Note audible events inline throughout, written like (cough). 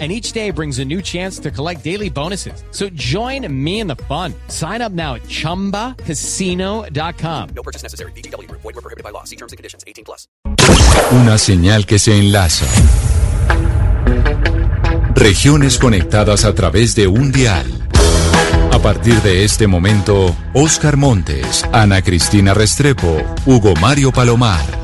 and each day brings a new chance to collect daily bonuses. So join me in the fun. Sign up now at ChumbaCasino.com. No purchase necessary. BGW. Void were prohibited by law. See terms and conditions. 18 plus. Una señal que se enlaza. Regiones conectadas a través de un dial. A partir de este momento, Oscar Montes, Ana Cristina Restrepo, Hugo Mario Palomar,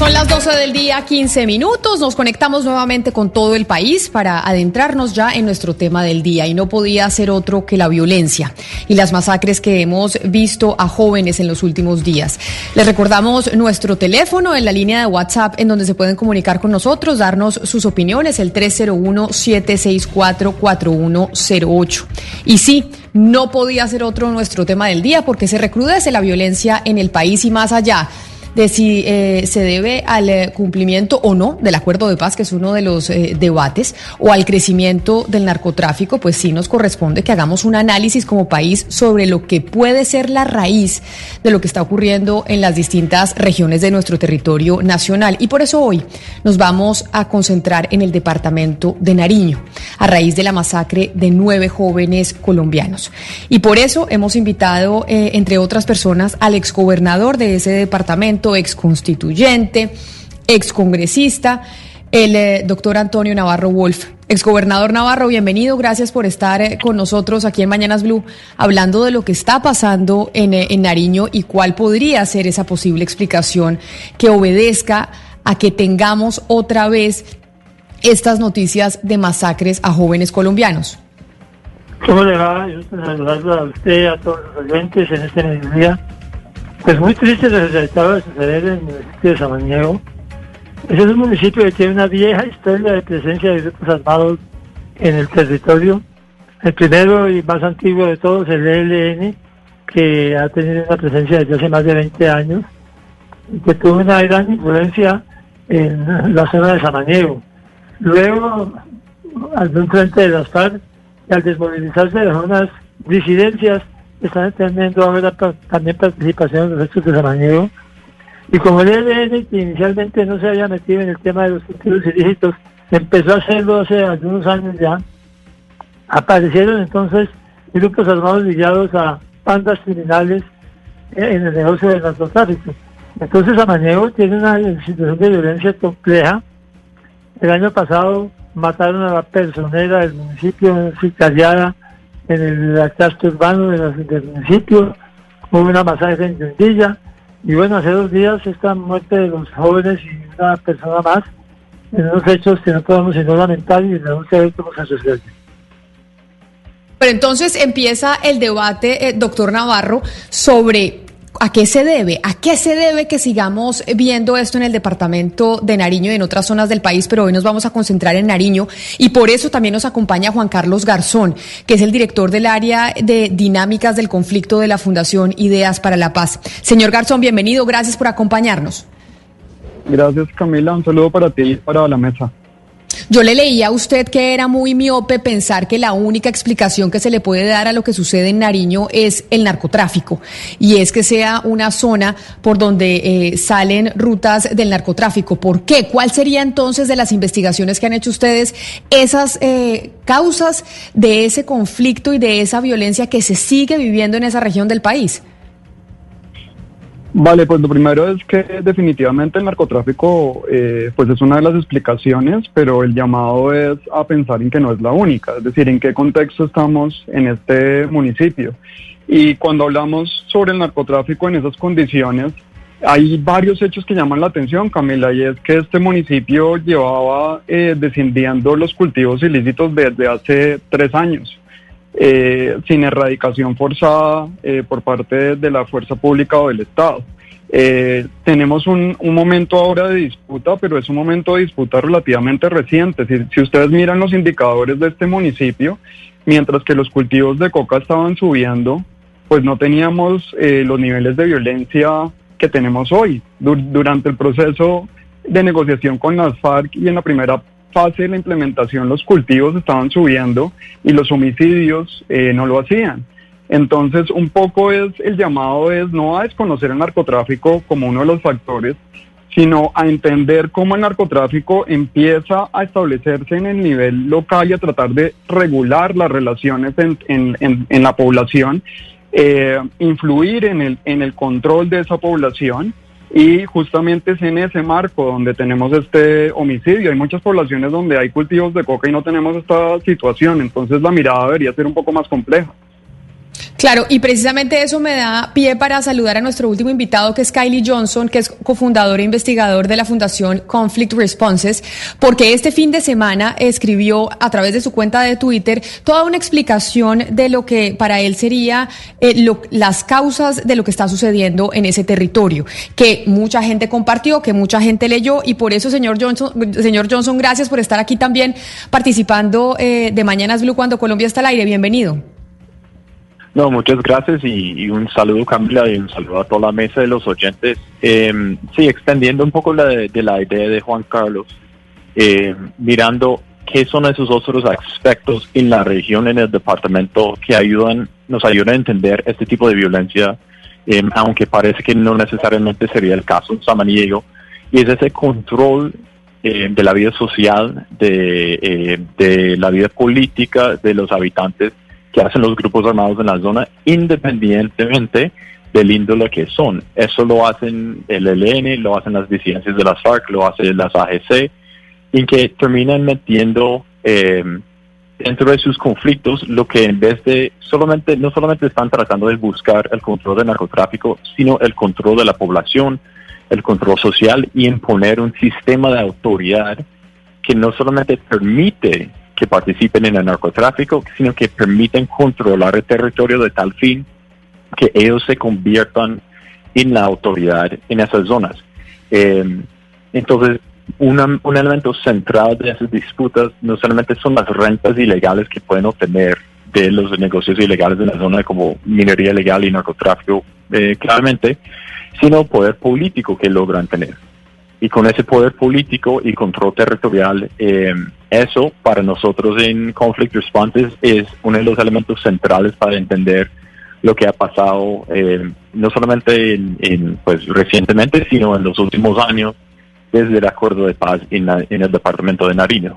Son las 12 del día, 15 minutos. Nos conectamos nuevamente con todo el país para adentrarnos ya en nuestro tema del día. Y no podía ser otro que la violencia y las masacres que hemos visto a jóvenes en los últimos días. Les recordamos nuestro teléfono en la línea de WhatsApp en donde se pueden comunicar con nosotros, darnos sus opiniones, el 301-764-4108. Y sí, no podía ser otro nuestro tema del día porque se recrudece la violencia en el país y más allá de si eh, se debe al eh, cumplimiento o no del acuerdo de paz, que es uno de los eh, debates, o al crecimiento del narcotráfico, pues sí nos corresponde que hagamos un análisis como país sobre lo que puede ser la raíz de lo que está ocurriendo en las distintas regiones de nuestro territorio nacional. Y por eso hoy nos vamos a concentrar en el departamento de Nariño, a raíz de la masacre de nueve jóvenes colombianos. Y por eso hemos invitado, entre otras personas, al exgobernador de ese departamento, ex constituyente, ex congresista, el eh, doctor Antonio Navarro Wolf. Exgobernador Navarro, bienvenido, gracias por estar eh, con nosotros aquí en Mañanas Blue, hablando de lo que está pasando en, eh, en Nariño y cuál podría ser esa posible explicación que obedezca a que tengamos otra vez estas noticias de masacres a jóvenes colombianos. ¿Cómo le va? Yo a usted, a todos los oyentes en este mediodía. Pues muy triste lo que acaba de suceder en el municipio de Samaniego. Ese es un municipio que tiene una vieja historia de presencia de grupos armados en el territorio. El primero y más antiguo de todos, el ELN, que ha tenido una presencia desde hace más de 20 años y que tuvo una gran influencia en la zona de Samaniego. Luego, al frente de las FARC, y al desmovilizarse de unas disidencias están teniendo ahora también participación en los hechos de Samaniego. Y como el ELN, que inicialmente no se había metido en el tema de los cultivos ilícitos, empezó a hacerlo hace algunos años ya, aparecieron entonces grupos armados ligados a bandas criminales en el negocio del narcotráfico. Entonces Samaniego tiene una situación de violencia compleja. El año pasado mataron a la personera del municipio, sicariada, en el casco urbano del municipio, hubo una masacre en Yundilla, y bueno, hace dos días esta muerte de los jóvenes y una persona más, en unos hechos que no podemos sino lamentar y no ver cómo se sucede. Pero entonces empieza el debate, eh, doctor Navarro, sobre ¿A qué se debe? ¿A qué se debe que sigamos viendo esto en el departamento de Nariño y en otras zonas del país? Pero hoy nos vamos a concentrar en Nariño y por eso también nos acompaña Juan Carlos Garzón, que es el director del área de dinámicas del conflicto de la Fundación Ideas para la Paz. Señor Garzón, bienvenido, gracias por acompañarnos. Gracias Camila, un saludo para ti y para la mesa. Yo le leía a usted que era muy miope pensar que la única explicación que se le puede dar a lo que sucede en Nariño es el narcotráfico y es que sea una zona por donde eh, salen rutas del narcotráfico. ¿Por qué? ¿Cuál sería entonces de las investigaciones que han hecho ustedes esas eh, causas de ese conflicto y de esa violencia que se sigue viviendo en esa región del país? Vale, pues lo primero es que definitivamente el narcotráfico eh, pues es una de las explicaciones, pero el llamado es a pensar en que no es la única, es decir, en qué contexto estamos en este municipio. Y cuando hablamos sobre el narcotráfico en esas condiciones, hay varios hechos que llaman la atención, Camila, y es que este municipio llevaba eh, descendiendo los cultivos ilícitos desde hace tres años. Eh, sin erradicación forzada eh, por parte de la fuerza pública o del Estado. Eh, tenemos un, un, momento ahora de disputa, pero es un momento de disputa relativamente reciente. Si, ustedes miran los indicadores de este municipio, mientras que los cultivos de coca estaban subiendo, pues no teníamos eh, los niveles de violencia que tenemos hoy. durante el proceso de negociación con las FARC y en la primera fase de la implementación los cultivos estaban subiendo y los homicidios eh, no lo hacían. Entonces, un poco es el llamado es no a desconocer el narcotráfico como uno de los factores, sino a entender cómo el narcotráfico empieza a establecerse en el nivel local y a tratar de regular las relaciones en, en, en, la población, eh, influir en el, en el control de esa población. Y justamente es en ese marco donde tenemos este homicidio. Hay muchas poblaciones donde hay cultivos de coca y no tenemos esta situación. Entonces la mirada debería ser un poco más compleja. Claro, y precisamente eso me da pie para saludar a nuestro último invitado, que es Kylie Johnson, que es cofundador e investigador de la Fundación Conflict Responses, porque este fin de semana escribió a través de su cuenta de Twitter toda una explicación de lo que para él sería eh, las causas de lo que está sucediendo en ese territorio, que mucha gente compartió, que mucha gente leyó, y por eso, señor Johnson, señor Johnson, gracias por estar aquí también participando eh, de Mañanas Blue cuando Colombia está al aire. Bienvenido. No, muchas gracias y, un saludo Camila y un saludo a toda la mesa de los oyentes. Eh, sí, extendiendo un poco la de, la idea de Juan Carlos, eh, mirando qué son esos otros aspectos en la región, en el departamento, que ayudan, nos ayudan a entender este tipo de violencia, eh, aunque parece que no necesariamente sería el caso en Samaniego, y es ese control de la vida social, de, de la vida política de los habitantes que hacen los grupos armados en la zona, independientemente del índole que son. Eso lo hacen el ELN, lo hacen las disidencias de las FARC, lo hacen las AGC, y que terminan metiendo eh, dentro de sus conflictos lo que en vez de solamente, no solamente están tratando de buscar el control del narcotráfico, sino el control de la población, el control social y imponer un sistema de autoridad que no solamente permite que participen en el narcotráfico, sino que permiten controlar el territorio de tal fin que ellos se conviertan en la autoridad en esas zonas. Eh, entonces, un elemento central de esas disputas no solamente son las rentas ilegales que pueden obtener de los negocios ilegales de la zona como minería ilegal y narcotráfico, eh, claramente, sino poder político que logran tener y con ese poder político y control territorial, eh, eso para nosotros en Conflict Responses es uno de los elementos centrales para entender lo que ha pasado eh, no solamente en, pues recientemente, sino en los últimos años desde el acuerdo de paz en, en el departamento de Nariño.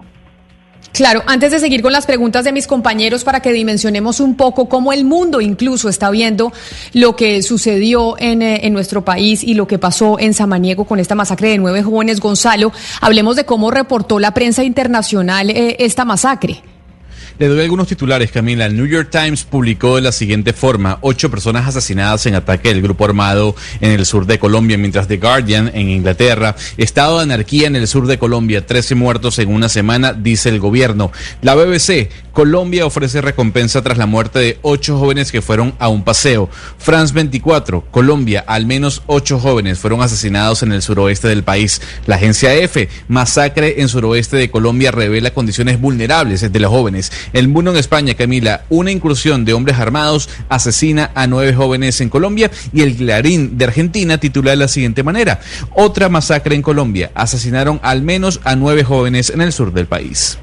Claro, antes de seguir con las preguntas de mis compañeros para que dimensionemos un poco cómo el mundo incluso está viendo lo que sucedió en, eh, en, nuestro país y lo que pasó en Samaniego con esta masacre de nueve jóvenes, Gonzalo, hablemos de cómo reportó la prensa internacional eh, esta masacre. Le doy algunos titulares, Camila. El New York Times publicó de la siguiente forma: ocho personas asesinadas en ataque del grupo armado en el sur de Colombia, mientras The Guardian en Inglaterra, estado de anarquía en el sur de Colombia, 13 muertos en una semana, dice el gobierno. La BBC, Colombia ofrece recompensa tras la muerte de ocho jóvenes que fueron a un paseo. France 24, Colombia, al menos ocho jóvenes fueron asesinados en el suroeste del país. La agencia F, masacre en suroeste de Colombia revela condiciones vulnerables de los jóvenes. El Mundo en España, Camila, una incursión de hombres armados asesina a nueve jóvenes en Colombia y el Clarín de Argentina titula de la siguiente manera, otra masacre en Colombia, asesinaron al menos a nueve jóvenes en el sur del país.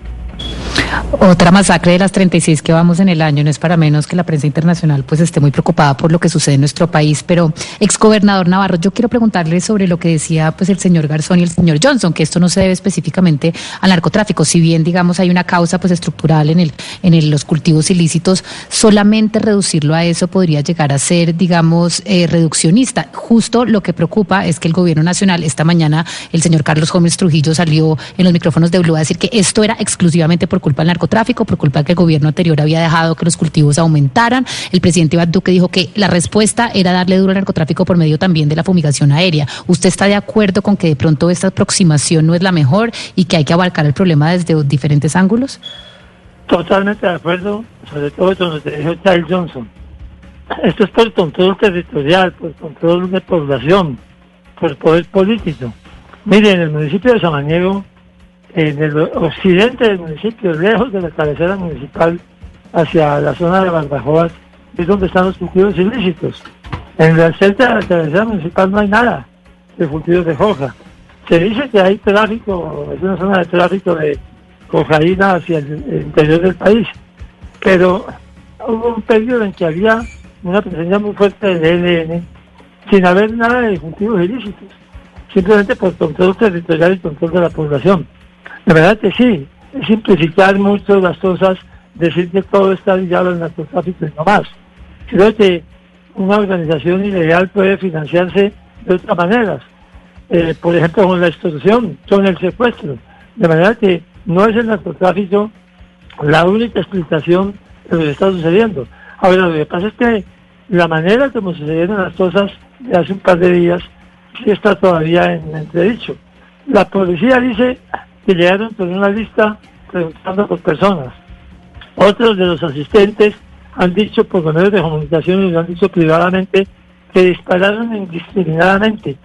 Otra masacre de las 36 que vamos en el año, no es para menos que la prensa internacional pues esté muy preocupada por lo que sucede en nuestro país, pero exgobernador Navarro, yo quiero preguntarle sobre lo que decía pues el señor Garzón y el señor Johnson, que esto no se debe específicamente al narcotráfico, si bien digamos hay una causa pues estructural en el en los cultivos ilícitos, solamente reducirlo a eso podría llegar a ser digamos eh, reduccionista. Justo lo que preocupa es que el gobierno nacional esta mañana el señor Carlos Gómez Trujillo salió en los micrófonos de Blue a decir que esto era exclusivamente por culpa del narcotráfico, por culpa de que el gobierno anterior había dejado que los cultivos aumentaran. El presidente Iván Duque dijo que la respuesta era darle duro al narcotráfico por medio también de la fumigación aérea. ¿Usted está de acuerdo con que de pronto esta aproximación no es la mejor y que hay que abarcar el problema desde diferentes ángulos? Totalmente de acuerdo, sobre todo que dijo Charles Johnson. Esto es por control territorial, por control de población. por poder político. Miren, en el municipio de Samaniego, en el occidente del municipio, lejos de la cabecera municipal, hacia la zona de Barbajoas, es donde están los cultivos ilícitos. En el centro de la cabecera municipal no hay nada de cultivos de hoja. Se dice que hay tráfico, es una zona de tráfico de cocaína hacia el interior del país, pero hubo un periodo en que había una presencia muy fuerte del ELN sin haber nada de cultivos ilícitos, simplemente por control territorial y control de la población. La verdad que sí, es simplificar mucho las cosas, decir que todo está ligado al narcotráfico y no más. Creo que una organización ilegal puede financiarse de otras maneras, eh, por ejemplo con la extorsión, con el secuestro. De manera que no es el narcotráfico la única explicación de lo que está sucediendo. Ahora, lo que pasa es que la manera como sucedieron las cosas de hace un par de días sí está todavía en entredicho. La policía dice que llegaron con una lista preguntando por personas. Otros de los asistentes han dicho por medios de comunicación y lo han dicho privadamente que dispararon indiscriminadamente.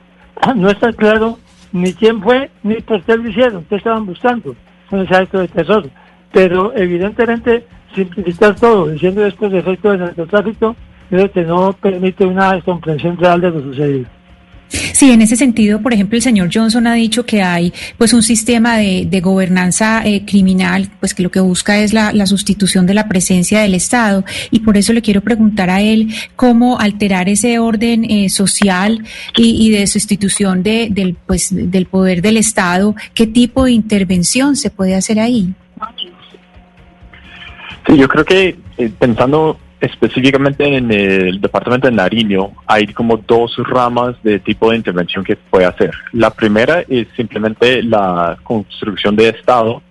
No está claro ni quién fue ni por qué lo hicieron, qué estaban buscando con ese acto de terror. Pero evidentemente simplificar todo diciendo después de efecto del narcotráfico creo que no permite una comprensión real de lo sucedido. Sí, en ese sentido, por ejemplo, el señor Johnson ha dicho que hay pues un sistema de, gobernanza eh, criminal, pues que lo que busca es la, sustitución de la presencia del Estado y por eso le quiero preguntar a él cómo alterar ese orden eh, social y, de sustitución de, del pues del poder del Estado, qué tipo de intervención se puede hacer ahí. Sí, yo creo que eh, pensando específicamente en el departamento de Nariño hay como dos ramas de tipo de intervención que puede hacer. La primera es simplemente la construcción de Estado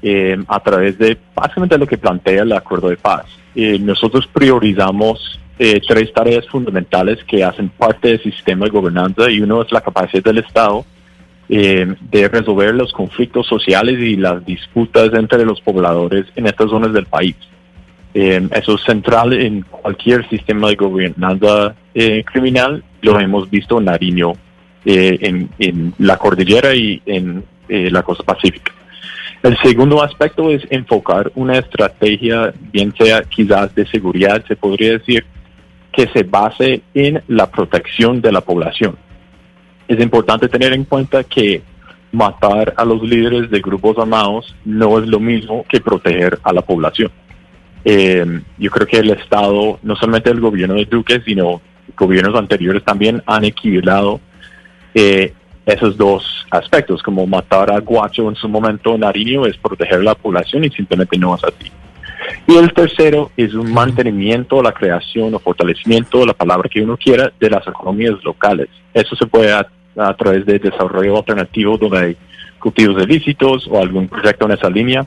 eh, a través de básicamente lo que plantea el acuerdo de paz. Eh, nosotros priorizamos eh, tres tareas fundamentales que hacen parte del sistema de gobernanza y uno es la capacidad del Estado de resolver los conflictos sociales y las disputas entre los pobladores en estas zonas del país. Eh, eso es central en cualquier sistema de gobernanza eh, criminal. Lo hemos visto en Nariño, eh, en, la cordillera y en la costa pacífica. El segundo aspecto es enfocar una estrategia, bien sea quizás de seguridad, se podría decir, que se base en la protección de la población. Es importante tener en cuenta que matar a los líderes de grupos armados no es lo mismo que proteger a la población. Eh, yo creo que el Estado, no solamente el gobierno de Duque, sino gobiernos anteriores también han equilibrado eh, esos dos aspectos, como matar a Guacho en su momento Nariño es proteger la población y simplemente no es así. Y el tercero es un mantenimiento, la creación o fortalecimiento, la palabra que uno quiera, de las economías locales. Eso se puede a, a través de desarrollo alternativo donde hay cultivos ilícitos o algún proyecto en esa línea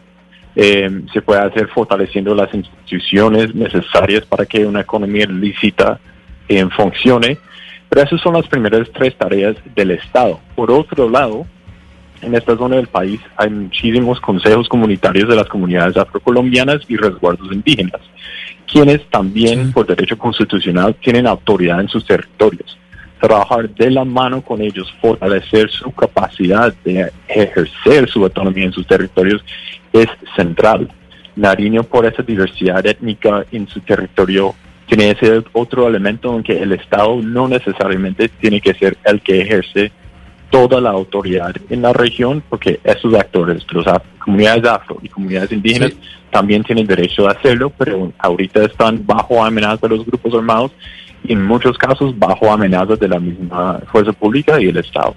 eh, se puede hacer fortaleciendo las instituciones necesarias para que una economía lícita eh, funcione. Pero esas son las primeras tres tareas del Estado. Por otro lado, en esta zona del país hay muchísimos consejos comunitarios de las comunidades afrocolombianas y resguardos indígenas, quienes también por derecho constitucional tienen autoridad en sus territorios. Trabajar de la mano con ellos, fortalecer su capacidad de ejercer su autonomía en sus territorios es central. Nariño, por esa diversidad étnica en su territorio, tiene ese otro elemento en que el Estado no necesariamente tiene que ser el que ejerce toda la autoridad en la región, porque esos actores, las comunidades afro y comunidades indígenas, también tienen derecho a hacerlo, pero ahorita están bajo amenaza de los grupos armados y en muchos casos bajo amenaza de la misma fuerza pública y el Estado.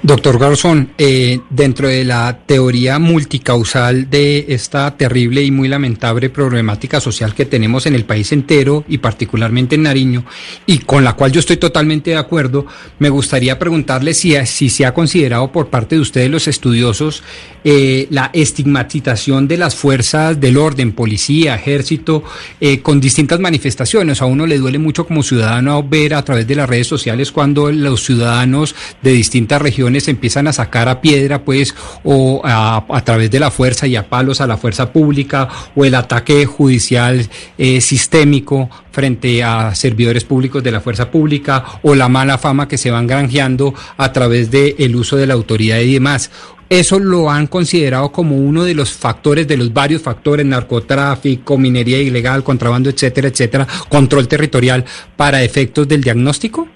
Doctor Garzón, eh, dentro de la teoría multicausal de esta terrible y muy lamentable problemática social que tenemos en el país entero y particularmente en Nariño, y con la cual yo estoy totalmente de acuerdo, me gustaría preguntarle si, si se ha considerado por parte de ustedes los estudiosos eh, la estigmatización de las fuerzas del orden, policía, ejército, eh, con distintas manifestaciones. A uno le duele mucho como ciudadano ver a través de las redes sociales cuando los ciudadanos de distintas regiones se empiezan a sacar a piedra, pues, o a, través de la fuerza y a palos a la fuerza pública, o el ataque judicial eh, sistémico frente a servidores públicos de la fuerza pública, o la mala fama que se van granjeando a través del el uso de la autoridad y demás. Eso lo han considerado como uno de los factores, de los varios factores, narcotráfico, minería ilegal, contrabando, etcétera, etcétera, control territorial, para efectos del diagnóstico.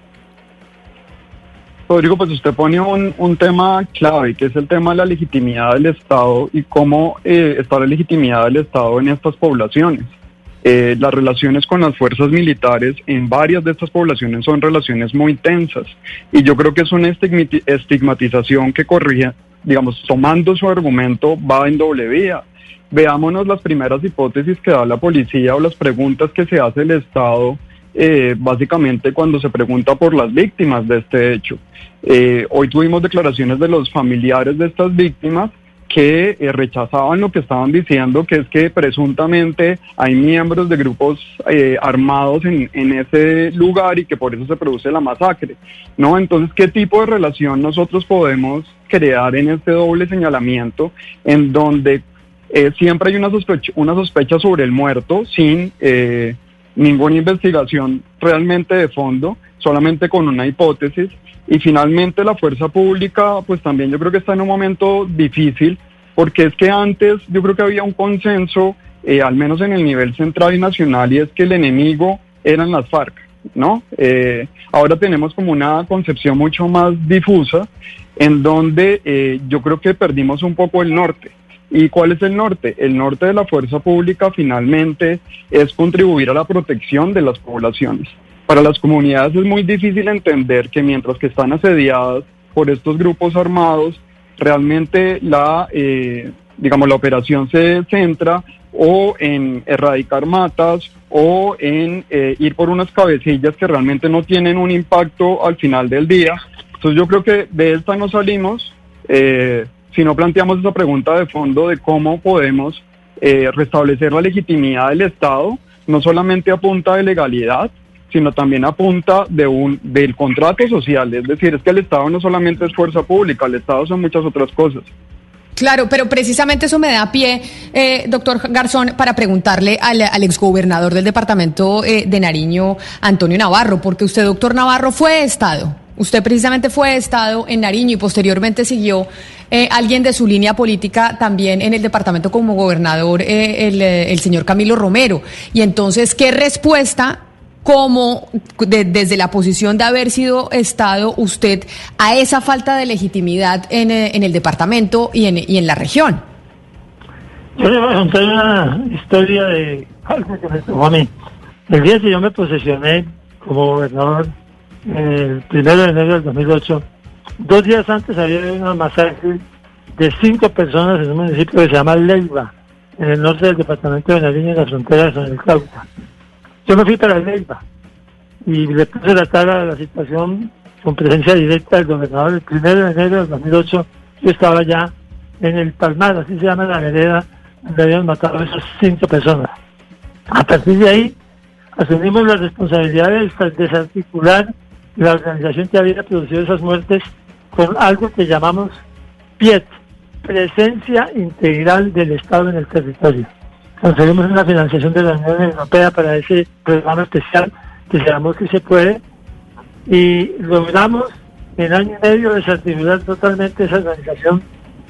Rodrigo, pues usted pone un, un tema clave, que es el tema de la legitimidad del Estado y cómo eh, está la legitimidad del Estado en estas poblaciones. Eh, las relaciones con las fuerzas militares en varias de estas poblaciones son relaciones muy tensas y yo creo que es una estigmati- estigmatización que corría, digamos, tomando su argumento, va en doble vía. Veámonos las primeras hipótesis que da la policía o las preguntas que se hace el Estado, eh, básicamente cuando se pregunta por las víctimas de este hecho. Eh, hoy tuvimos declaraciones de los familiares de estas víctimas que eh, rechazaban lo que estaban diciendo, que es que presuntamente hay miembros de grupos eh, armados en, en ese lugar y que por eso se produce la masacre. ¿no? Entonces, ¿qué tipo de relación nosotros podemos crear en este doble señalamiento en donde siempre hay una sospecha, una sospecha sobre el muerto sin ninguna investigación realmente de fondo, solamente con una hipótesis? Y finalmente la fuerza pública, pues también yo creo que está en un momento difícil, porque es que antes yo creo que había un consenso, eh, al menos en el nivel central y nacional, y es que el enemigo eran las FARC, ¿no? Eh, ahora tenemos como una concepción mucho más difusa, en donde eh, yo creo que perdimos un poco el norte. ¿Y cuál es el norte? El norte de la fuerza pública finalmente es contribuir a la protección de las poblaciones. Para las comunidades es muy difícil entender que mientras que están asediadas por estos grupos armados, realmente la, eh, digamos, la operación se centra o en erradicar matas o en eh, ir por unas cabecillas que realmente no tienen un impacto al final del día. Entonces yo creo que de esta no salimos eh, si no planteamos esa pregunta de fondo de cómo podemos eh, restablecer la legitimidad del Estado, no solamente a punta de legalidad, sino también a punta de un, del contrato social. Es decir, es que el Estado no solamente es fuerza pública, el Estado son muchas otras cosas. Claro, pero precisamente eso me da pie, eh, doctor Garzón, para preguntarle al, al exgobernador del departamento eh, de Nariño, Antonio Navarro, porque usted, doctor Navarro, fue Estado. Usted precisamente fue Estado en Nariño y posteriormente siguió eh, alguien de su línea política también en el departamento como gobernador, eh, el, eh, el señor Camilo Romero. Y entonces, ¿qué respuesta como de- desde la posición de haber sido Estado usted a esa falta de legitimidad en, eh, en el departamento y en, y en la región? Yo le voy a contar una historia de algo que me a mí. El día que yo me posesioné como gobernador, el primero de enero del 2008, dos días antes había habido una masacre de cinco personas en un municipio que se llama Leiva, en el norte del departamento de Nariño, en la frontera con el Cauca. Yo me fui para Leiva y le puse la cara a la situación con presencia directa del gobernador. El primero de enero del 2008 yo estaba ya en el Palmar, así se llama la vereda, donde habían matado a esas cinco personas. A partir de ahí, asumimos la responsabilidad de desarticular la organización que había producido esas muertes con algo que llamamos PIET, Presencia Integral del Estado en el Territorio. Conseguimos una financiación de la Unión Europea para ese programa especial que se llamó Que se puede y logramos en año y medio desarticular totalmente esa organización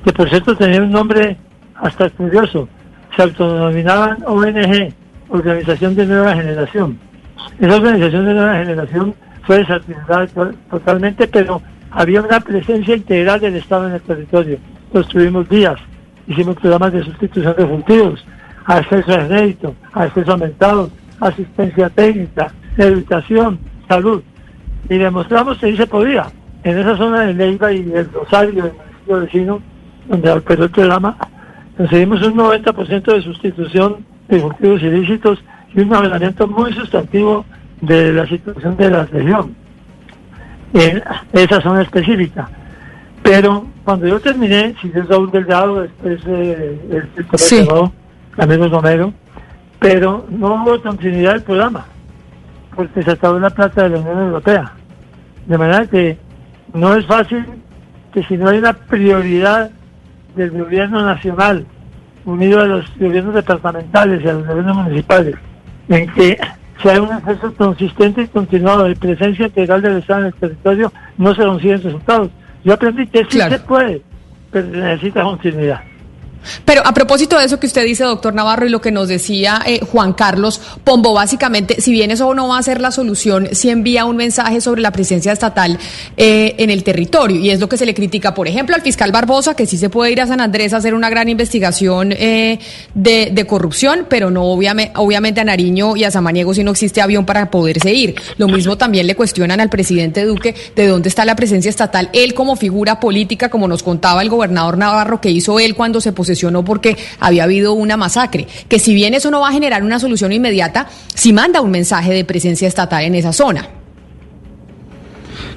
que por cierto tenía un nombre hasta curioso, se autodenominaban ONG, Organización de Nueva Generación. Esa organización de nueva generación fue desarticulada to- totalmente, pero había una presencia integral del Estado en el territorio. Construimos vías, hicimos programas de sustitución de cultivos, acceso a crédito, acceso a mercados, asistencia técnica, educación, salud. Y demostramos que ahí se podía. En esa zona de Leiva y del Rosario, del municipio vecino, donde operó el programa, conseguimos un 90% de sustitución de cultivos ilícitos y un mejoramiento muy sustantivo de la situación de la región en esa zona específica. Pero cuando yo terminé, si es Raúl Delgado, después eh, el director Sí. Camilo Romero, pero no hubo continuidad del programa, porque se acabó la plata de la Unión Europea. De manera que no es fácil que si no hay una prioridad del gobierno nacional, unido a los gobiernos departamentales y a los gobiernos municipales, en que sea un esfuerzo consistente y continuado de presencia integral del Estado en el territorio, no se consiguen resultados. Yo aprendí que sí se puede, pero necesita continuidad. Pero a propósito de eso que usted dice, doctor Navarro, y lo que nos decía eh, Juan Carlos Pombo, básicamente, si bien eso no va a ser la solución, si envía un mensaje sobre la presencia estatal eh, en el territorio, y es lo que se le critica, por ejemplo, al fiscal Barbosa, que sí se puede ir a San Andrés a hacer una gran investigación eh, de, corrupción, pero no obviamente, a Nariño y a Samaniego si no existe avión para poderse ir. Lo mismo también le cuestionan al presidente Duque de dónde está la presencia estatal, él como figura política, como nos contaba el gobernador Navarro, que hizo él cuando se poseyó porque había habido una masacre. Que si bien eso no va a generar una solución inmediata, sí manda un mensaje de presencia estatal en esa zona.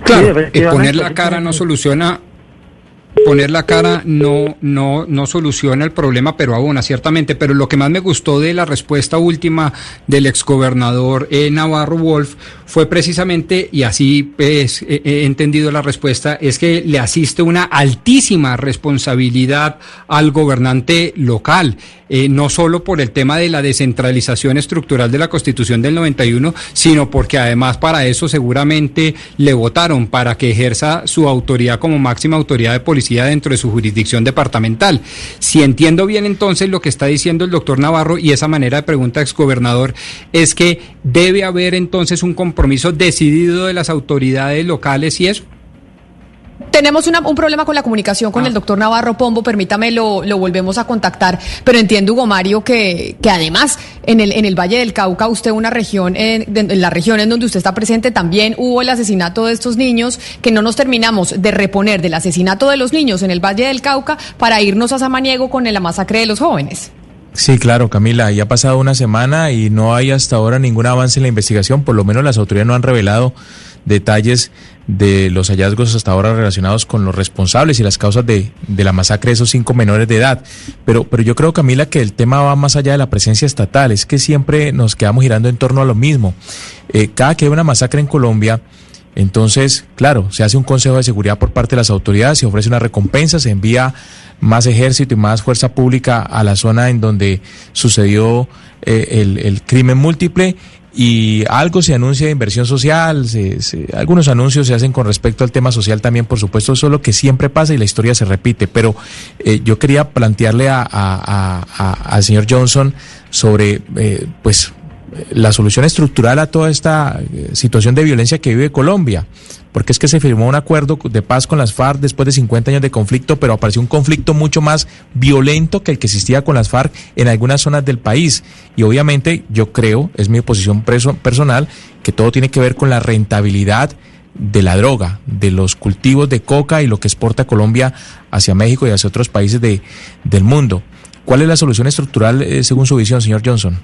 Claro, poner la cara no soluciona poner la cara no, no, no soluciona el problema, pero abona, ciertamente. Pero lo que más me gustó de la respuesta última del exgobernador eh, Navarro Wolf fue precisamente, y así pues, he entendido la respuesta, es que le asiste una altísima responsabilidad al gobernante local. Eh, no solo por el tema de la descentralización estructural de la Constitución del 91, sino porque además para eso seguramente le votaron para que ejerza su autoridad como máxima autoridad de policía dentro de su jurisdicción departamental. Si entiendo bien entonces lo que está diciendo el doctor Navarro y esa manera de pregunta exgobernador es que debe haber entonces un compromiso decidido de las autoridades locales y eso. Tenemos un problema con la comunicación con el ah. doctor Navarro Pombo, permítame, lo, volvemos a contactar, pero entiendo, Hugo Mario, que, que además en el, en el Valle del Cauca, usted una región, en, la región en donde usted está presente, también hubo el asesinato de estos niños, que no nos terminamos de reponer del asesinato de los niños en el Valle del Cauca para irnos a Samaniego con la masacre de los jóvenes. Sí, claro, Camila, ya ha pasado una semana y no hay hasta ahora ningún avance en la investigación, por lo menos las autoridades no han revelado detalles de los hallazgos hasta ahora relacionados con los responsables y las causas de, de, la masacre de esos cinco menores de edad. Pero, pero yo creo, Camila, que el tema va más allá de la presencia estatal, es que siempre nos quedamos girando en torno a lo mismo. Eh, cada que hay una masacre en Colombia, entonces, claro, se hace un consejo de seguridad por parte de las autoridades, se ofrece una recompensa, se envía más ejército y más fuerza pública a la zona en donde sucedió eh, el, el crimen múltiple y algo se anuncia de inversión social, algunos anuncios se hacen con respecto al tema social también, por supuesto, eso es lo que siempre pasa y la historia se repite, pero eh, yo quería plantearle a, al señor Johnson sobre, eh, pues, la solución estructural a toda esta eh, situación de violencia que vive Colombia porque es que se firmó un acuerdo de paz con las FARC después de 50 años de conflicto, pero apareció un conflicto mucho más violento que el que existía con las FARC en algunas zonas del país. Y obviamente yo creo, es mi posición personal, que todo tiene que ver con la rentabilidad de la droga, de los cultivos de coca y lo que exporta Colombia hacia México y hacia otros países de, del mundo. ¿Cuál es la solución estructural eh, según su visión, señor Johnson?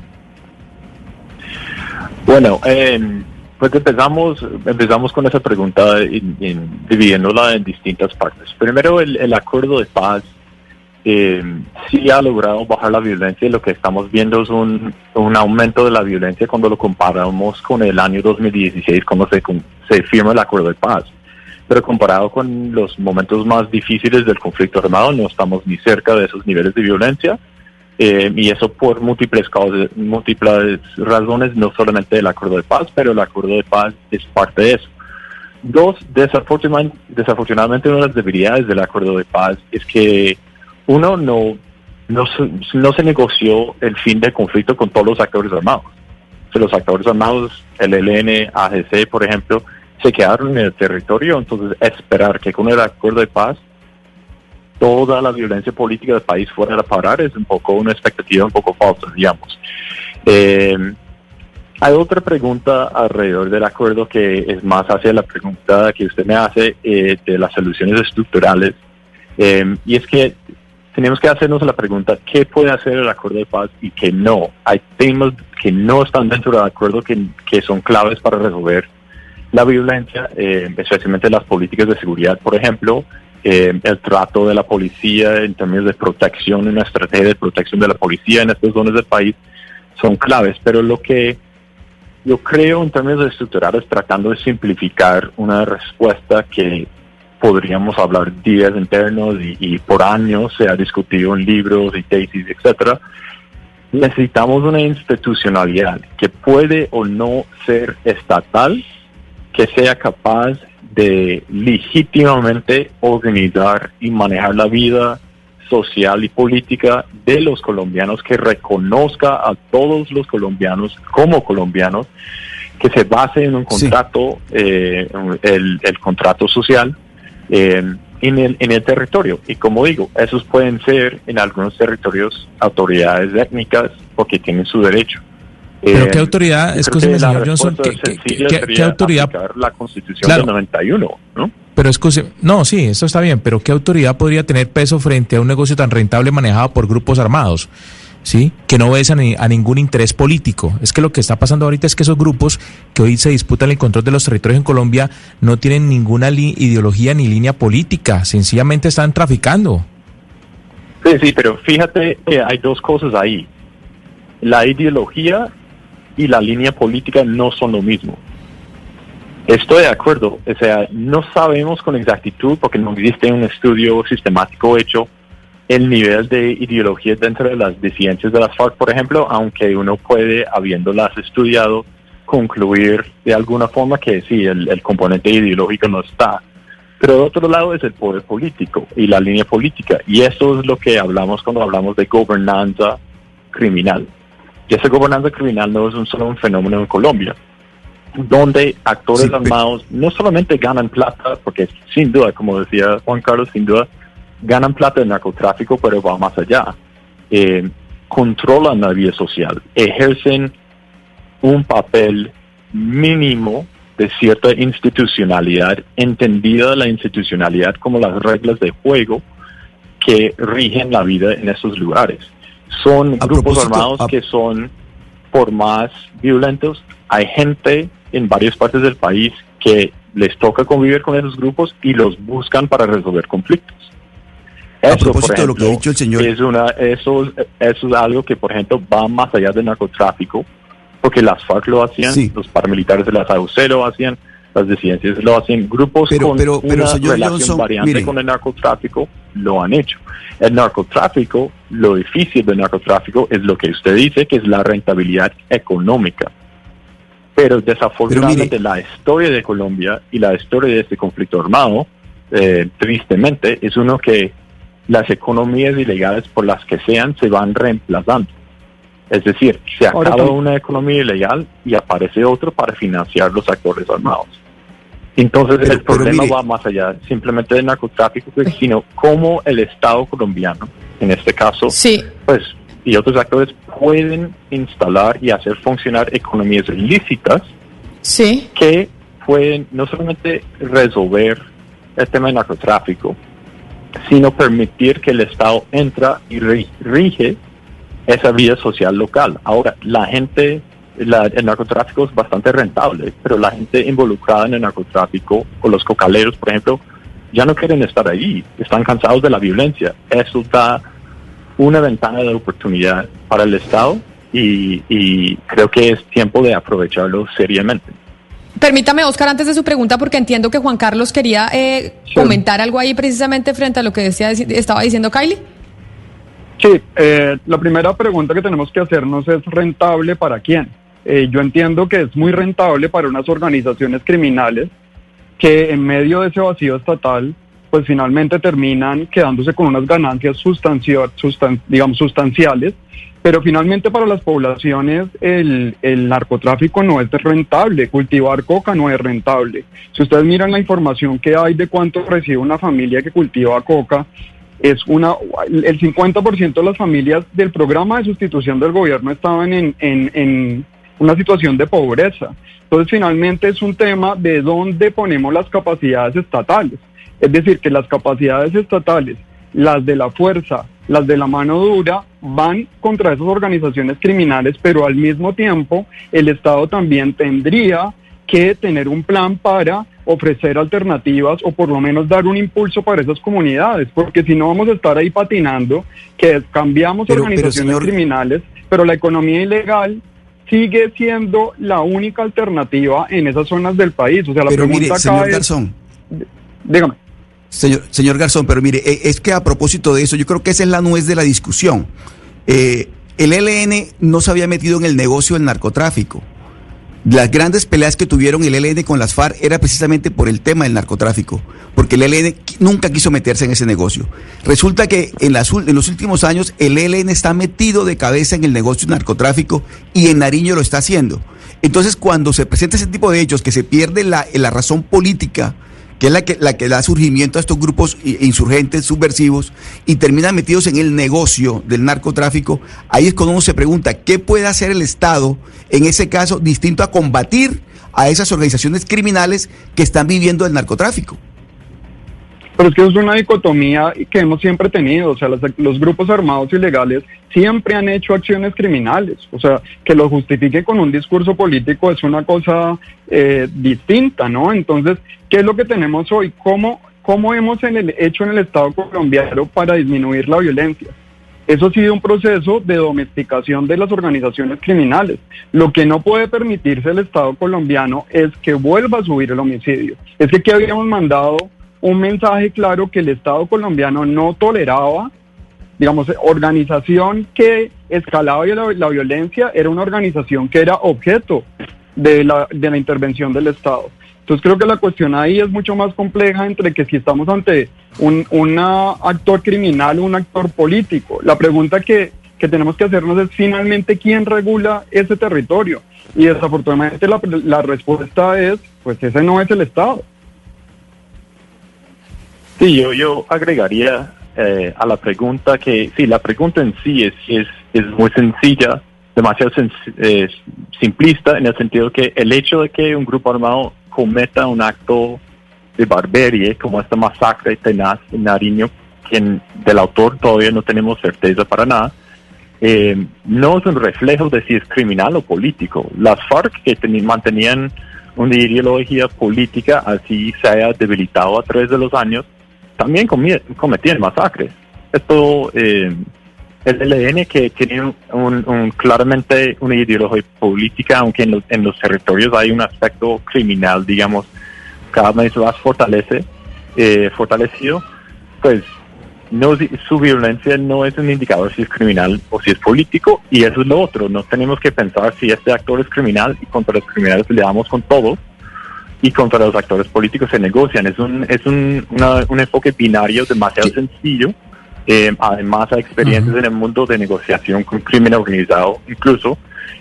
Bueno, eh, pues empezamos, empezamos con esa pregunta dividiéndola en distintas partes. Primero, el, acuerdo de paz eh, sí ha logrado bajar la violencia y lo que estamos viendo es un, aumento de la violencia cuando lo comparamos con el año 2016, cuando se, se firma el acuerdo de paz. Pero comparado con los momentos más difíciles del conflicto armado, no estamos ni cerca de esos niveles de violencia. Eh, y eso por múltiples causas, múltiples razones, no solamente del acuerdo de paz, pero el acuerdo de paz es parte de eso. Dos, desafortunadamente, desafortunadamente una de las debilidades del acuerdo de paz es que uno no, no, no se negoció el fin del conflicto con todos los actores armados. los actores armados, el ELN, AGC, por ejemplo, se quedaron en el territorio, entonces esperar que con el acuerdo de paz toda la violencia política del país fuera a parar es un poco una expectativa un poco falsa, digamos. Eh, hay otra pregunta alrededor del acuerdo que es más hacia la pregunta que usted me hace eh, de las soluciones estructurales. Eh, y es que tenemos que hacernos la pregunta, ¿qué puede hacer el acuerdo de paz y qué no? Hay temas que no están dentro del acuerdo que, que son claves para resolver la violencia, especialmente las políticas de seguridad, por ejemplo, eh, el trato de la policía en términos de protección, una estrategia de protección de la policía en estas zonas del país son claves, pero lo que yo creo en términos estructurales tratando de simplificar una respuesta que podríamos hablar días internos y, y por años se ha discutido en libros y tesis, etcétera. Necesitamos una institucionalidad que puede o no ser estatal, que sea capaz de legítimamente organizar y manejar la vida social y política de los colombianos, que reconozca a todos los colombianos como colombianos, que se base en un contrato, eh, el, el contrato social, eh, en, el, en el territorio. Y como digo, esos pueden ser en algunos territorios autoridades étnicas porque tienen su derecho. Pero Eh, qué autoridad, yo es creo que cosa, la señor Johnson, ¿qué, qué- sencilla qué- sería qué autoridad? la Constitución Claro. del 91, ¿no? Pero es cosa- no, sí, eso está bien, pero ¿qué autoridad podría tener peso frente a un negocio tan rentable manejado por grupos armados? ¿Sí? Que no ni- a ningún interés político. Es que lo que está pasando ahorita es que esos grupos que hoy se disputan el control de los territorios en Colombia no tienen ninguna ideología ni línea política, sencillamente están traficando. Sí, sí, pero fíjate que hay dos cosas ahí. La ideología y la línea política no son lo mismo. Estoy de acuerdo, o sea, no sabemos con exactitud, porque no existe un estudio sistemático hecho, el nivel de ideología dentro de las disidencias de las FARC, por ejemplo, aunque uno puede, habiéndolas estudiado, concluir de alguna forma que sí, el, el componente ideológico no está. Pero de otro lado es el poder político y la línea política. Y eso es lo que hablamos cuando hablamos de gobernanza criminal. Y esa gobernanza criminal no es un solo un fenómeno en Colombia, donde actores Sí, pe- armados no solamente ganan plata, porque sin duda, como decía Juan Carlos, sin duda, ganan plata del narcotráfico, pero va más allá. Eh, controlan la vida social, ejercen un papel mínimo de cierta institucionalidad, entendida la institucionalidad como las reglas de juego que rigen la vida en esos lugares. Son A grupos armados a- que son por más violentos. Hay gente en varias partes del país que les toca convivir con esos grupos y los buscan para resolver conflictos. A Eso, por propósito de lo que ha ejemplo, dicho el señor- es una, eso, es- eso es algo que, por ejemplo, va más allá del narcotráfico, porque las FARC lo hacían, Sí. los paramilitares de la SAUC lo hacían, las disidencias lo hacían, grupos Pero- con pero- pero, una señor relación Johnson, variante mire. con el narcotráfico lo han hecho. El narcotráfico, lo difícil del narcotráfico es lo que usted dice, que es la rentabilidad económica. Pero desafortunadamente la historia de Colombia y la historia de este conflicto armado, eh, tristemente, es uno que las economías ilegales, por las que sean, se van reemplazando. Es decir, se acaba una economía ilegal y aparece otro para financiar los actores armados. Entonces Pero- el problema mire- va más allá simplemente del narcotráfico, pues, sino cómo el Estado colombiano, en este caso, Sí. pues, y otros actores pueden instalar y hacer funcionar economías ilícitas Sí. que pueden no solamente resolver el tema del narcotráfico, sino permitir que el Estado entra y ri- rige esa vida social local. Ahora, la gente, la- el narcotráfico es bastante rentable, pero la gente involucrada en el narcotráfico o los cocaleros, por ejemplo, ya no quieren estar ahí, están cansados de la violencia. Eso da una ventana de oportunidad para el Estado y, y creo que es tiempo de aprovecharlo seriamente. Permítame, Oscar, antes de su pregunta, porque entiendo que Juan Carlos quería eh, comentar algo ahí precisamente frente a lo que decía, estaba diciendo Kylie. Sí, eh, la primera pregunta que tenemos que hacernos es rentable para quién. Eh, yo entiendo que es muy rentable para unas organizaciones criminales que en medio de ese vacío estatal, pues finalmente terminan quedándose con unas ganancias sustancio- sustan- digamos, sustanciales, pero finalmente para las poblaciones el, el narcotráfico no es rentable, cultivar coca no es rentable. Si ustedes miran la información que hay de cuánto recibe una familia que cultiva coca, es una el 50% de las familias del programa de sustitución del gobierno estaban en, en, en una situación de pobreza. Entonces, finalmente es un tema de dónde ponemos las capacidades estatales. Es decir, que las capacidades estatales, las de la fuerza, las de la mano dura, van contra esas organizaciones criminales, pero al mismo tiempo el Estado también tendría que tener un plan para ofrecer alternativas o por lo menos dar un impulso para esas comunidades, porque si no vamos a estar ahí patinando, que cambiamos Pero- pero, organizaciones señor- criminales, pero la economía ilegal sigue siendo la única alternativa en esas zonas del país. O sea, la Pero pregunta mire, señor es- Garzón, dígame. Señor, señor Garzón, pero mire, eh, es que a propósito de eso, yo creo que esa es la nuez de la discusión. Eh, el ELN no se había metido en el negocio del narcotráfico. Las grandes peleas que tuvieron el ELN con las FARC era precisamente por el tema del narcotráfico, porque el ELN nunca quiso meterse en ese negocio. Resulta que en, las, los últimos años el ELN está metido de cabeza en el negocio del narcotráfico y en Nariño lo está haciendo. Entonces, cuando se presenta ese tipo de hechos, que se pierde la razón política, que es la que, la que da surgimiento a estos grupos insurgentes, subversivos, y terminan metidos en el negocio del narcotráfico, ahí es cuando uno se pregunta, ¿qué puede hacer el Estado en ese caso distinto a combatir a esas organizaciones criminales que están viviendo el narcotráfico? Pero es que es una dicotomía que hemos siempre tenido, o sea, los, los, grupos armados ilegales siempre han hecho acciones criminales, o sea, que lo justifique con un discurso político es una cosa eh, distinta, ¿no? Entonces, ¿qué es lo que tenemos hoy? ¿Cómo, cómo hemos en el, hecho en el Estado colombiano para disminuir la violencia? Eso ha sido un proceso de domesticación de las organizaciones criminales. Lo que no puede permitirse el Estado colombiano es que vuelva a subir el homicidio. Es que aquí habíamos mandado un mensaje claro que el Estado colombiano no toleraba, digamos, organización que escalaba la, violencia era una organización que era objeto de la, de la intervención del Estado. Entonces creo que la cuestión ahí es mucho más compleja entre que si estamos ante un una actor criminal o un actor político. La pregunta que, que tenemos que hacernos es finalmente quién regula ese territorio. Y desafortunadamente la, la respuesta es, pues ese no es el Estado. Sí, yo, yo agregaría eh, a la pregunta que, sí, la pregunta en sí es, es, es muy sencilla, demasiado eh, simplista en el sentido que el hecho de que un grupo armado cometa un acto de barbarie como esta masacre tenaz en Nariño, quien del autor todavía no tenemos certeza para nada, eh, no es un reflejo de si es criminal o político. Las FARC que mantenían una ideología política así se haya debilitado a través de los años, también cometían masacres. Esto, eh, el ELN que tiene un, un, claramente una ideología política, aunque en los, en los territorios hay un aspecto criminal, digamos, cada vez más fortalece, eh, fortalecido, pues no, su violencia no es un indicador si es criminal o si es político, y eso es lo otro, no tenemos que pensar si este actor es criminal y contra los criminales le damos con todo, y contra los actores políticos se negocian. Es un, es un, un enfoque binario demasiado sencillo. Eh, además, hay experiencias en el mundo de negociación con crimen organizado, incluso.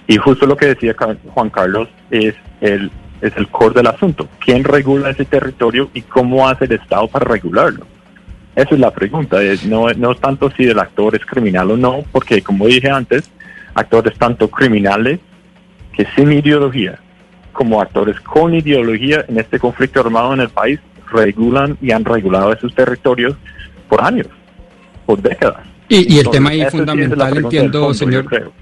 Y justo lo que decía Juan Carlos es el, es el core del asunto. ¿Quién regula ese territorio y cómo hace el Estado para regularlo? Esa es la pregunta. Es, no, no es tanto si el actor es criminal o no, porque como dije antes, actores tanto criminales que sin ideología como actores con ideología en este conflicto armado en el país regulan y han regulado esos territorios por años, por décadas. Y, y el tema ahí fundamental, entiendo, señor.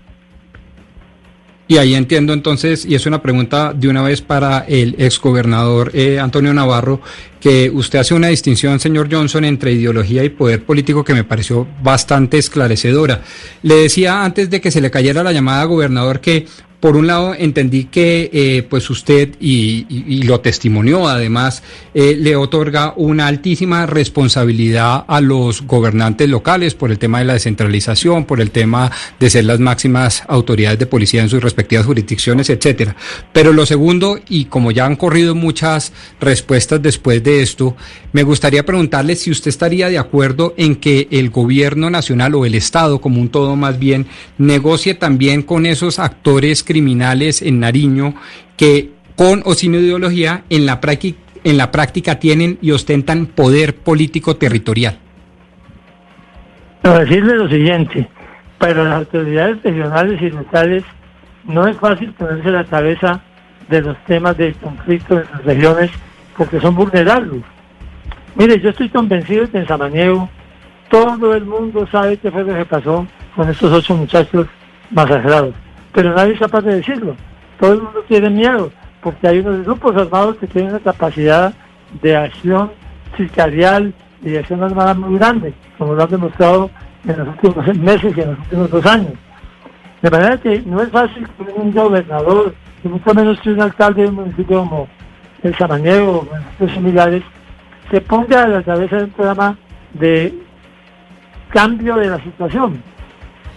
Y ahí entiendo entonces, y es una pregunta de una vez para el exgobernador eh, Antonio Navarro, que usted hace una distinción, señor Johnson, entre ideología y poder político que me pareció bastante esclarecedora. Le decía antes de que se le cayera la llamada gobernador que por un lado entendí que eh, pues usted y, lo testimonió además eh, le otorga una altísima responsabilidad a los gobernantes locales por el tema de la descentralización por el tema de ser las máximas autoridades de policía en sus respectivas jurisdicciones etcétera. Pero lo segundo y como ya han corrido muchas respuestas después de esto me gustaría preguntarle si usted estaría de acuerdo en que el gobierno nacional o el estado como un todo más bien negocie también con esos actores criminales en Nariño que con o sin ideología en la práctica en la práctica tienen y ostentan poder político territorial. Decirle lo siguiente, para las autoridades regionales y locales no es fácil ponerse la cabeza de los temas de conflicto en las regiones porque son vulnerables. Mire, yo estoy convencido que en Samaniego todo el mundo sabe qué fue lo que pasó con estos ocho muchachos masacrados, pero nadie es capaz de decirlo. Todo el mundo tiene miedo, porque hay unos grupos armados que tienen una capacidad de acción sicarial y de acción armada muy grande, como lo han demostrado en los últimos meses y en los últimos dos años. De manera que no es fácil que un gobernador, y mucho menos que un alcalde de un municipio como el Samaniego o municipios similares, se ponga a la cabeza de un programa de cambio de la situación,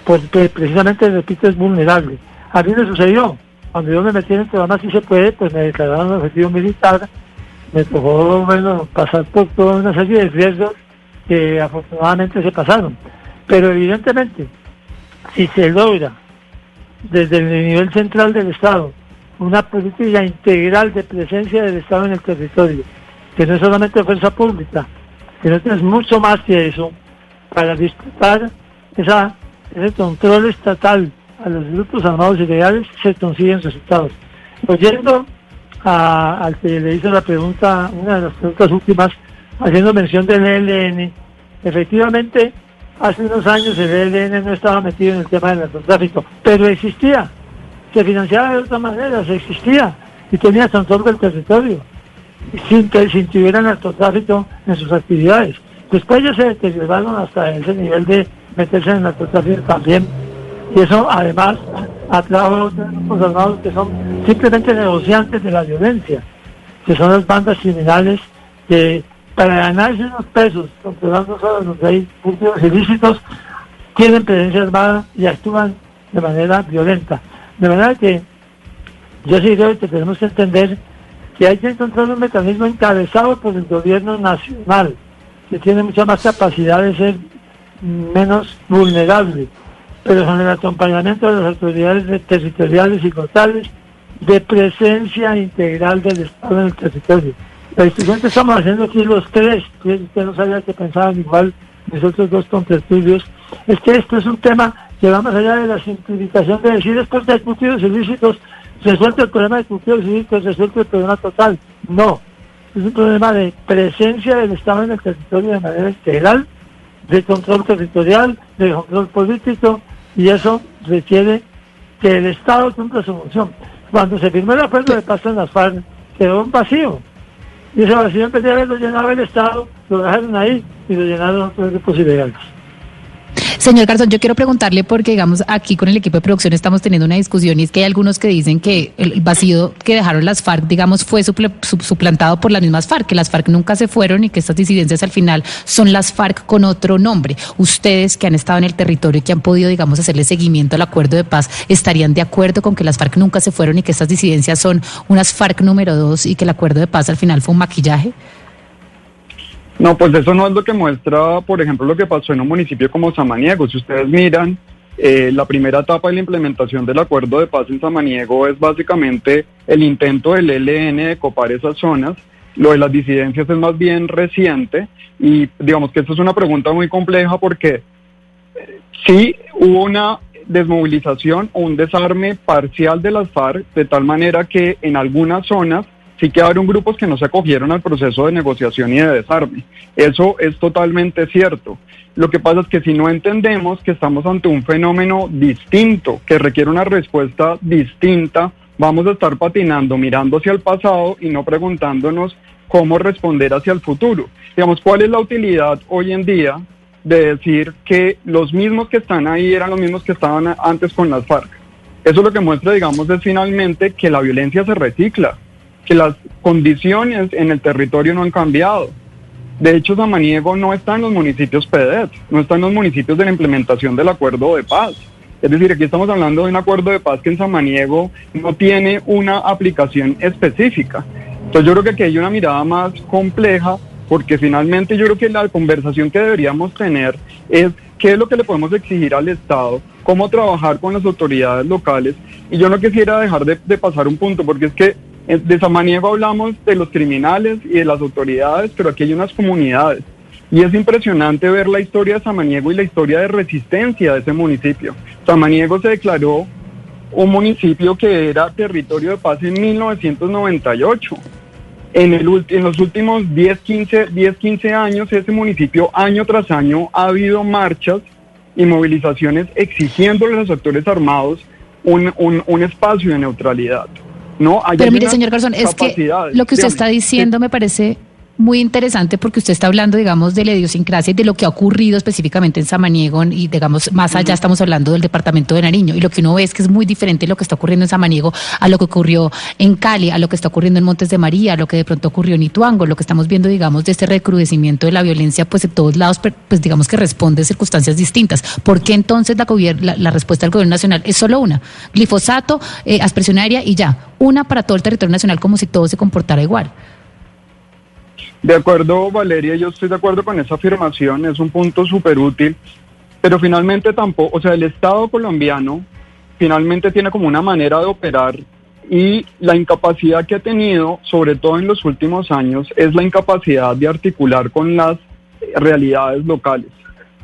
porque precisamente, repito, es vulnerable. A mí me sucedió, cuando yo me metí en el programa Si se puede, pues me declararon objetivo militar, me tocó bueno, pasar por toda una serie de riesgos que afortunadamente se pasaron. Pero evidentemente, si se logra desde el nivel central del Estado una política integral de presencia del Estado en el territorio, que no es solamente fuerza pública, sino que es mucho más que eso, para disputar esa, ese control estatal a los grupos armados ilegales, se consiguen resultados. Oyendo al que le hizo la pregunta, una de las preguntas últimas, haciendo mención del ELN, efectivamente, hace unos años el ELN no estaba metido en el tema del narcotráfico, pero existía, se financiaba de otra manera, se existía y tenía control del territorio, sin que sin tuviera narcotráfico en sus actividades. Después ya se deterioraron hasta ese nivel de meterse en el narcotráfico también, y eso además atrajo a grupos armados que son simplemente negociantes de la violencia, que son las bandas criminales que para ganarse unos pesos, controlando solo los puntos ilícitos, tienen presencia armada y actúan de manera violenta. De manera que yo sí creo que tenemos que entender que hay que encontrar un mecanismo encabezado por el gobierno nacional, que tiene mucha más capacidad de ser menos vulnerable, pero con el acompañamiento de las autoridades territoriales y locales de presencia integral del Estado en el territorio. La discusión estamos haciendo aquí los tres, que usted no sabía que pensaban igual nosotros dos contertulios, es que esto es un tema que va más allá de la simplificación de decir después de cultivos ilícitos, resuelto el problema de cultivos ilícitos, resuelto el problema total. No, es un problema de presencia del Estado en el territorio de manera integral, de control territorial, de control político, y eso requiere que el Estado cumpla su función. Cuando se firmó el acuerdo de paz en las FARC, quedó un vacío. Y ese vacío en vez de haberlo llenado el Estado, lo dejaron ahí y lo llenaron otros grupos ilegales. Señor Garzón, yo quiero preguntarle porque, digamos, aquí con el equipo de producción estamos teniendo una discusión y es que hay algunos que dicen que el vacío que dejaron las FARC, digamos, fue suplantado por las mismas FARC, que las FARC nunca se fueron y que estas disidencias al final son las FARC con otro nombre. Ustedes que han estado en el territorio y que han podido, digamos, hacerle seguimiento al acuerdo de paz, ¿estarían de acuerdo con que las FARC nunca se fueron y que estas disidencias son unas FARC número dos y que el acuerdo de paz al final fue un maquillaje? No, pues eso no es lo que muestra, por ejemplo, lo que pasó en un municipio como Samaniego. Si ustedes miran, eh, la primera etapa de la implementación del acuerdo de paz en Samaniego es básicamente el intento del ELN de copar esas zonas. Lo de las disidencias es más bien reciente y digamos que esto es una pregunta muy compleja porque eh, sí hubo una desmovilización o un desarme parcial de las FARC de tal manera que en algunas zonas sí quedaron grupos que no se acogieron al proceso de negociación y de desarme. Eso es totalmente cierto. Lo que pasa es que si no entendemos que estamos ante un fenómeno distinto, que requiere una respuesta distinta, vamos a estar patinando, mirando hacia el pasado y no preguntándonos cómo responder hacia el futuro. Digamos, ¿cuál es la utilidad hoy en día de decir que los mismos que están ahí eran los mismos que estaban antes con las FARC? Eso lo que muestra, digamos, es finalmente que la violencia se recicla que las condiciones en el territorio no han cambiado. De hecho, Samaniego no está en los municipios PEDET, no está en los municipios de la implementación del acuerdo de paz. Es decir, aquí estamos hablando de un acuerdo de paz que en Samaniego no tiene una aplicación específica. Entonces yo creo que aquí hay una mirada más compleja porque finalmente yo creo que la conversación que deberíamos tener es qué es lo que le podemos exigir al Estado, cómo trabajar con las autoridades locales. Y yo no quisiera dejar de, de pasar un punto, porque es que de Samaniego hablamos de los criminales y de las autoridades, pero aquí hay unas comunidades. Y es impresionante ver la historia de Samaniego y la historia de resistencia de ese municipio. Samaniego se declaró un municipio que era territorio de paz en 1998. En, el, en los últimos 10 15, 10, 15 años, ese municipio año tras año ha habido marchas y movilizaciones exigiendo a los actores armados un espacio de neutralidad. No, Pero mire, señor Garzón, es que lo que usted está diciendo me parece muy interesante porque usted está hablando, digamos, de la idiosincrasia y de lo que ha ocurrido específicamente en Samaniego y, digamos, más allá estamos hablando del departamento de Nariño. Y lo que uno ve es que es muy diferente lo que está ocurriendo en Samaniego a lo que ocurrió en Cali, a lo que está ocurriendo en Montes de María, a lo que de pronto ocurrió en Ituango, lo que estamos viendo, digamos, de este recrudecimiento de la violencia, pues en todos lados, pues digamos que responde a circunstancias distintas. ¿Por qué entonces la, la, la respuesta del gobierno nacional es solo una? Glifosato, eh, aspersión aérea y ya. Una para todo el territorio nacional como si todo se comportara igual. De acuerdo, Valeria, yo estoy de acuerdo con esa afirmación, es un punto súper útil, pero finalmente tampoco, o sea, el Estado colombiano finalmente tiene como una manera de operar y la incapacidad que ha tenido, sobre todo en los últimos años, es la incapacidad de articular con las realidades locales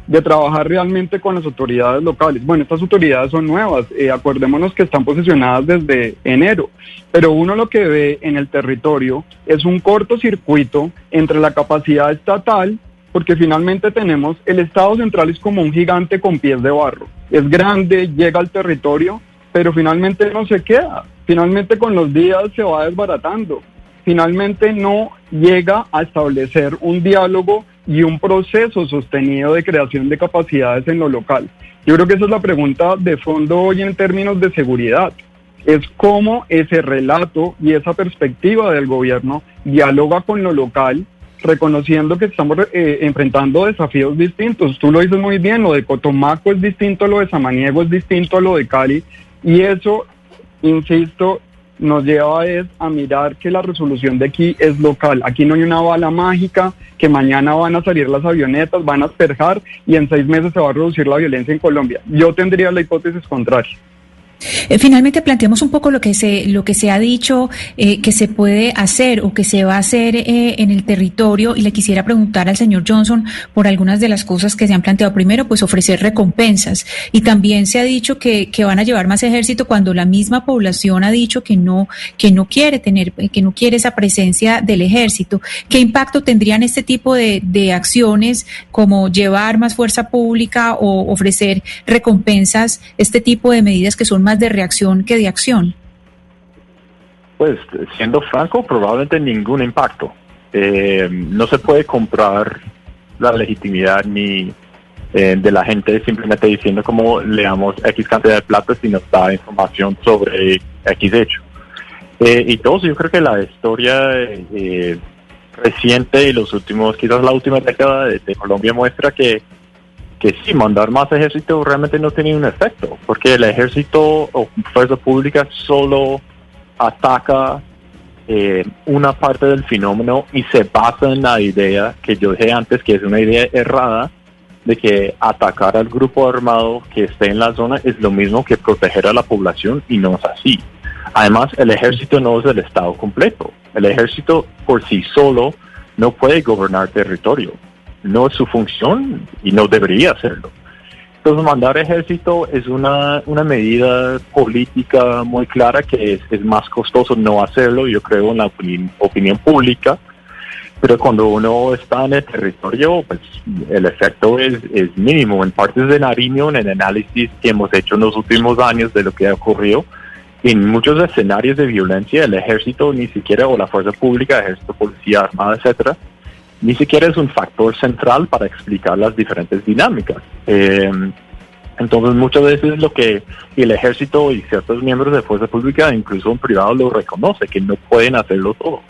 de trabajar realmente con las autoridades locales. Bueno, estas autoridades son nuevas, eh, acordémonos que están posicionadas desde enero, pero uno lo que ve en el territorio es un cortocircuito entre la capacidad estatal, porque finalmente tenemos el Estado central es como un gigante con pies de barro, es grande, llega al territorio, pero finalmente no se queda, finalmente con los días se va desbaratando, finalmente no llega a establecer un diálogo y un proceso sostenido de creación de capacidades en lo local. Yo creo que esa es la pregunta de fondo hoy en términos de seguridad. Es cómo ese relato y esa perspectiva del gobierno dialoga con lo local, reconociendo que estamos eh, enfrentando desafíos distintos. Tú lo dices muy bien, lo de Cotomaco es distinto lo de Samaniego, es distinto a lo de Cali, y eso, insisto, nos lleva es a mirar que la resolución de aquí es local. Aquí no hay una bala mágica, que mañana van a salir las avionetas, van a asperjar y en seis meses se va a reducir la violencia en Colombia. Yo tendría la hipótesis contraria. Eh, finalmente planteamos un poco lo que se lo que se ha dicho eh, que se puede hacer o que se va a hacer eh, en el territorio y le quisiera preguntar al señor Johnson por algunas de las cosas que se han planteado. Primero, pues ofrecer recompensas y también se ha dicho que, que van a llevar más ejército cuando la misma población ha dicho que no que no quiere tener que no quiere esa presencia del ejército. ¿Qué impacto tendrían este tipo de, de acciones como llevar más fuerza pública o ofrecer recompensas, este tipo de medidas que son más de reacción que de acción? Pues siendo franco, probablemente ningún impacto. Eh, no se puede comprar la legitimidad ni eh, de la gente simplemente diciendo como le damos X cantidad de plata si nos da información sobre X hecho. Eh, y todos, yo creo que la historia reciente y los últimos, quizás la última década de Colombia muestra que que sí, mandar más ejército realmente no tiene un efecto, porque el ejército o fuerza pública solo ataca eh, una parte del fenómeno y se basa en la idea que yo dije antes, que es una idea errada, de que atacar al grupo armado que esté en la zona es lo mismo que proteger a la población y no es así. Además, el ejército no es el Estado completo. El ejército por sí solo no puede gobernar territorio no es su función y no debería hacerlo. Entonces mandar ejército es una, una medida política muy clara que es, es, más costoso no hacerlo, yo creo, en la opinión, pública, pero cuando uno está en el territorio, pues el efecto es, es mínimo. En partes de Nariño, en el análisis que hemos hecho en los últimos años de lo que ha ocurrido, en muchos escenarios de violencia, el ejército ni siquiera, o la fuerza pública, ejército, policía armada, etcétera, ni siquiera es un factor central para explicar las diferentes dinámicas. Eh, entonces muchas veces lo que el ejército y ciertos miembros de fuerza pública, incluso en privado, lo reconoce, que no pueden hacerlo todo.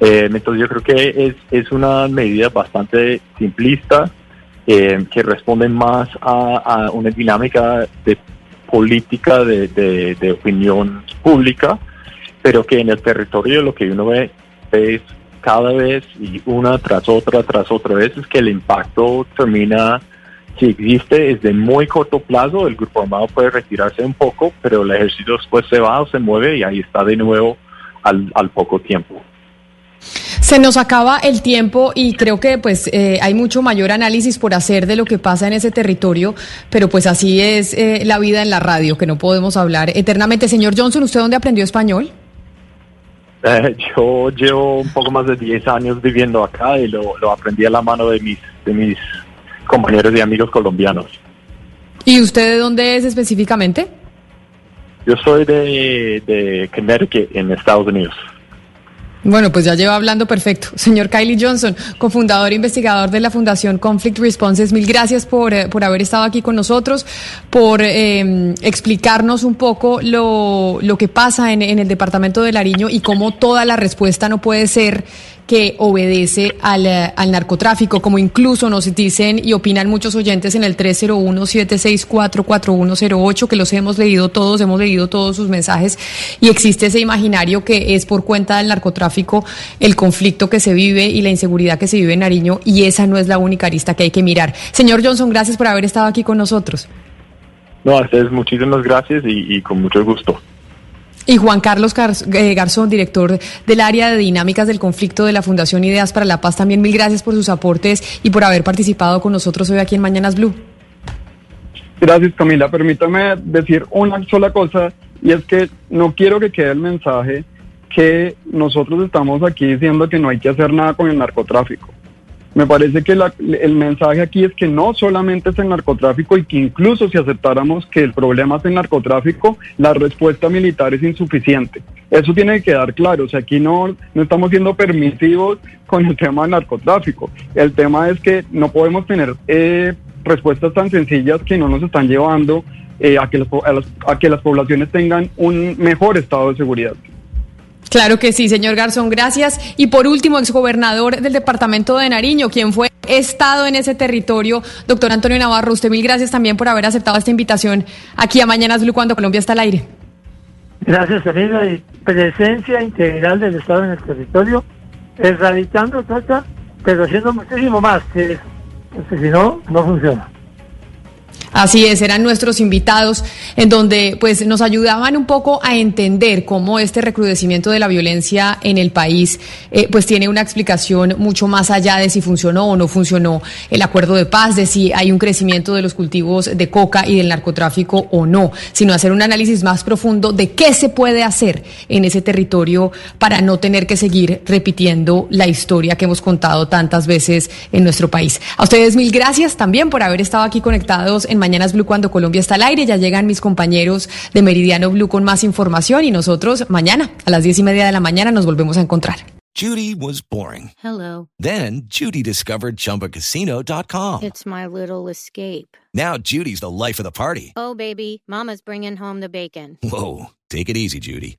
Eh, entonces yo creo que es, es una medida bastante simplista, eh, que responde más a, una dinámica de política de, de, de opinión pública, pero que en el territorio lo que uno ve es cada vez y una tras otra, tras otra vez, es que el impacto termina, si existe, es de muy corto plazo, el grupo armado puede retirarse un poco, pero el ejército después se va o se mueve y ahí está de nuevo al, al poco tiempo. Se nos acaba el tiempo y creo que pues eh, hay mucho mayor análisis por hacer de lo que pasa en ese territorio, pero pues así es eh, la vida en la radio, que no podemos hablar eternamente. Señor Johnson, ¿usted dónde aprendió español? Eh, (laughs) yo llevo un poco más de 10 años viviendo acá y lo, aprendí a la mano de mis, de mis compañeros y amigos colombianos. ¿Y usted de dónde es específicamente? Yo soy de, de Connecticut, en Estados Unidos. Bueno, pues ya lleva hablando perfecto. Señor Kylie Johnson, cofundador e investigador de la Fundación Conflict Responses, mil gracias por, eh, por haber estado aquí con nosotros, por eh, explicarnos un poco lo, lo que pasa en, en el departamento de Lariño y cómo toda la respuesta no puede ser que obedece al, eh, al, narcotráfico, como incluso nos dicen y opinan muchos oyentes en el 301-764-4108, que los hemos leído todos, hemos leído todos sus mensajes, y existe ese imaginario que es por cuenta del narcotráfico el conflicto que se vive y la inseguridad que se vive en Nariño, y esa no es la única arista que hay que mirar. Señor Johnson, gracias por haber estado aquí con nosotros. No, a ustedes muchísimas gracias y, y con mucho gusto. Y Juan Carlos eh, Garzón, director del área de dinámicas del conflicto de la Fundación Ideas para la Paz, también mil gracias por sus aportes y por haber participado con nosotros hoy aquí en Mañanas Blue. Gracias Camila, permítame decir una sola cosa y es que no quiero que quede el mensaje que nosotros estamos aquí diciendo que no hay que hacer nada con el narcotráfico. Me parece que la, el mensaje aquí es que no solamente es el narcotráfico y que incluso si aceptáramos que el problema es el narcotráfico, la respuesta militar es insuficiente. Eso tiene que quedar claro. O sea, aquí no, no estamos siendo permisivos con el tema del narcotráfico. El tema es que no podemos tener eh, respuestas tan sencillas que no nos están llevando eh, a, que las, a, las, a que las poblaciones tengan un mejor estado de seguridad. Claro que sí, señor Garzón, gracias. Y por último, exgobernador del departamento de Nariño, quien fue estado en ese territorio, doctor Antonio Navarro, usted mil gracias también por haber aceptado esta invitación aquí a Mañanas Blue cuando Colombia está al aire. Gracias. Y presencia integral del Estado en el territorio, erradicando trata, pero haciendo muchísimo más que si no, no funciona. Así es, eran nuestros invitados en donde pues nos ayudaban un poco a entender cómo este recrudecimiento de la violencia en el país eh, pues tiene una explicación mucho más allá de si funcionó o no funcionó el acuerdo de paz, de si hay un crecimiento de los cultivos de coca y del narcotráfico o no, sino hacer un análisis más profundo de qué se puede hacer en ese territorio para no tener que seguir repitiendo la historia que hemos contado tantas veces en nuestro país. A ustedes mil gracias también por haber estado aquí conectados en Mañanas Blue cuando Colombia está al aire. Ya llegan mis compañeros de Meridiano Blue con más información y nosotros mañana a las diez y media de la mañana nos volvemos a encontrar. Judy was boring. Hello. Then Judy discovered chumbacasino.com. It's my little escape. Now Judy's the life of the party. Oh, baby, Mama's bringing home the bacon. Whoa. Take it easy, Judy.